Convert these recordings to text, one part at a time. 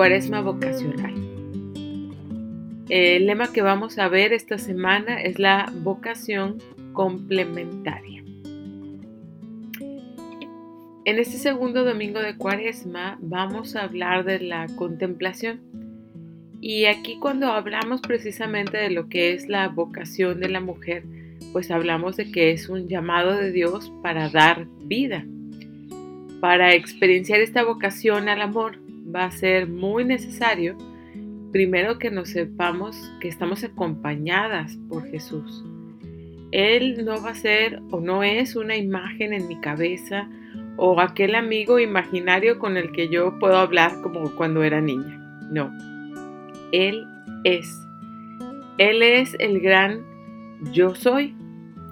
Cuaresma Vocacional. El lema que vamos a ver esta semana es la vocación complementaria. En este segundo domingo de Cuaresma vamos a hablar de la contemplación. Y aquí cuando hablamos precisamente de lo que es la vocación de la mujer, pues hablamos de que es un llamado de Dios para dar vida. Para experienciar esta vocación al amor va a ser muy necesario primero que nos sepamos que estamos acompañadas por Jesús. Él no va a ser o no es una imagen en mi cabeza o aquel amigo imaginario con el que yo puedo hablar como cuando era niña. No, Él es. Él es el gran yo soy.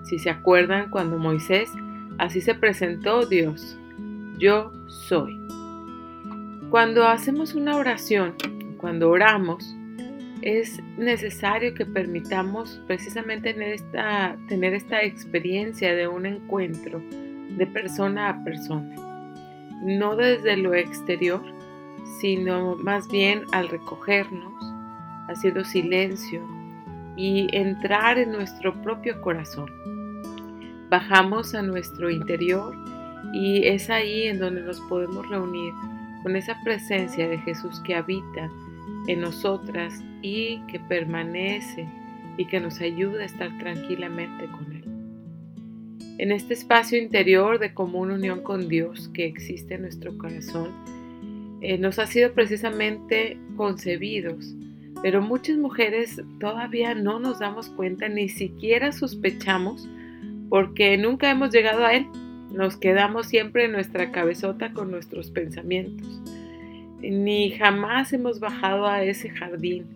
Si se acuerdan cuando Moisés así se presentó Dios, yo soy. Cuando hacemos una oración, cuando oramos, es necesario que permitamos precisamente tener esta, experiencia de un encuentro de persona a persona. No desde lo exterior, sino más bien al recogernos, haciendo silencio y entrar en nuestro propio corazón. Bajamos a nuestro interior y es ahí en donde nos podemos reunir con esa presencia de Jesús que habita en nosotras y que permanece y que nos ayuda a estar tranquilamente con Él. En este espacio interior de común unión con Dios que existe en nuestro corazón, eh, nos ha sido precisamente concebidos, pero muchas mujeres todavía no nos damos cuenta, ni siquiera sospechamos, porque nunca hemos llegado a Él. Nos quedamos siempre en nuestra cabezota con nuestros pensamientos. Ni jamás hemos bajado a ese jardín,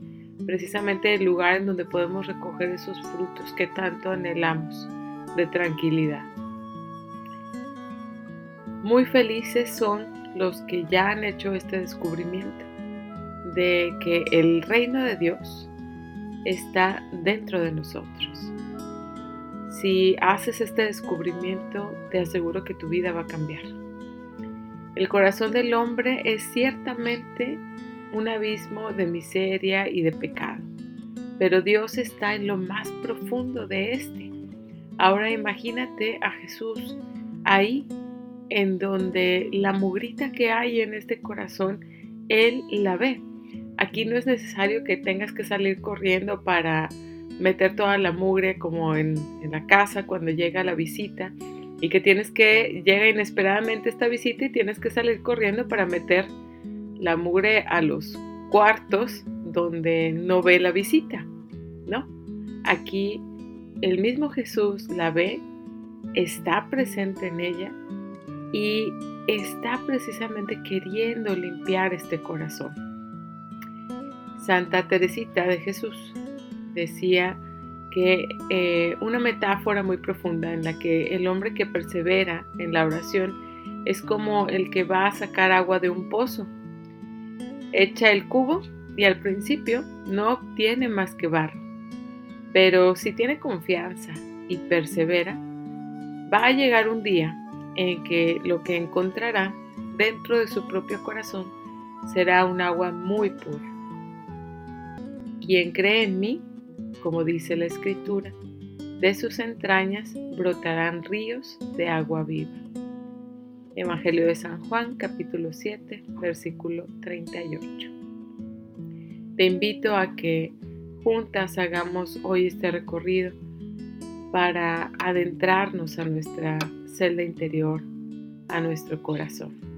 precisamente el lugar en donde podemos recoger esos frutos que tanto anhelamos de tranquilidad. Muy felices son los que ya han hecho este descubrimiento de que el reino de Dios está dentro de nosotros si haces este descubrimiento, te aseguro que tu vida va a cambiar. El corazón del hombre es ciertamente un abismo de miseria y de pecado, pero Dios está en lo más profundo de este. Ahora imagínate a Jesús ahí, en donde la mugrita que hay en este corazón, Él la ve. Aquí no es necesario que tengas que salir corriendo para meter toda la mugre como en, la casa cuando llega la visita y que tienes que, llega inesperadamente esta visita y tienes que salir corriendo para meter la mugre a los cuartos donde no ve la visita, ¿no? Aquí el mismo Jesús la ve, está presente en ella y está precisamente queriendo limpiar este corazón. Santa Teresita de Jesús decía que eh, una metáfora muy profunda en la que el hombre que persevera en la oración es como el que va a sacar agua de un pozo. Echa el cubo y al principio no obtiene más que barro, pero si tiene confianza y persevera, va a llegar un día en que lo que encontrará dentro de su propio corazón será un agua muy pura. Quien cree en mí, como dice la escritura, de sus entrañas brotarán ríos de agua viva. Evangelio de San Juan, capítulo 7, versículo 38. Te invito a que juntas hagamos hoy este recorrido para adentrarnos a nuestra celda interior, a nuestro corazón.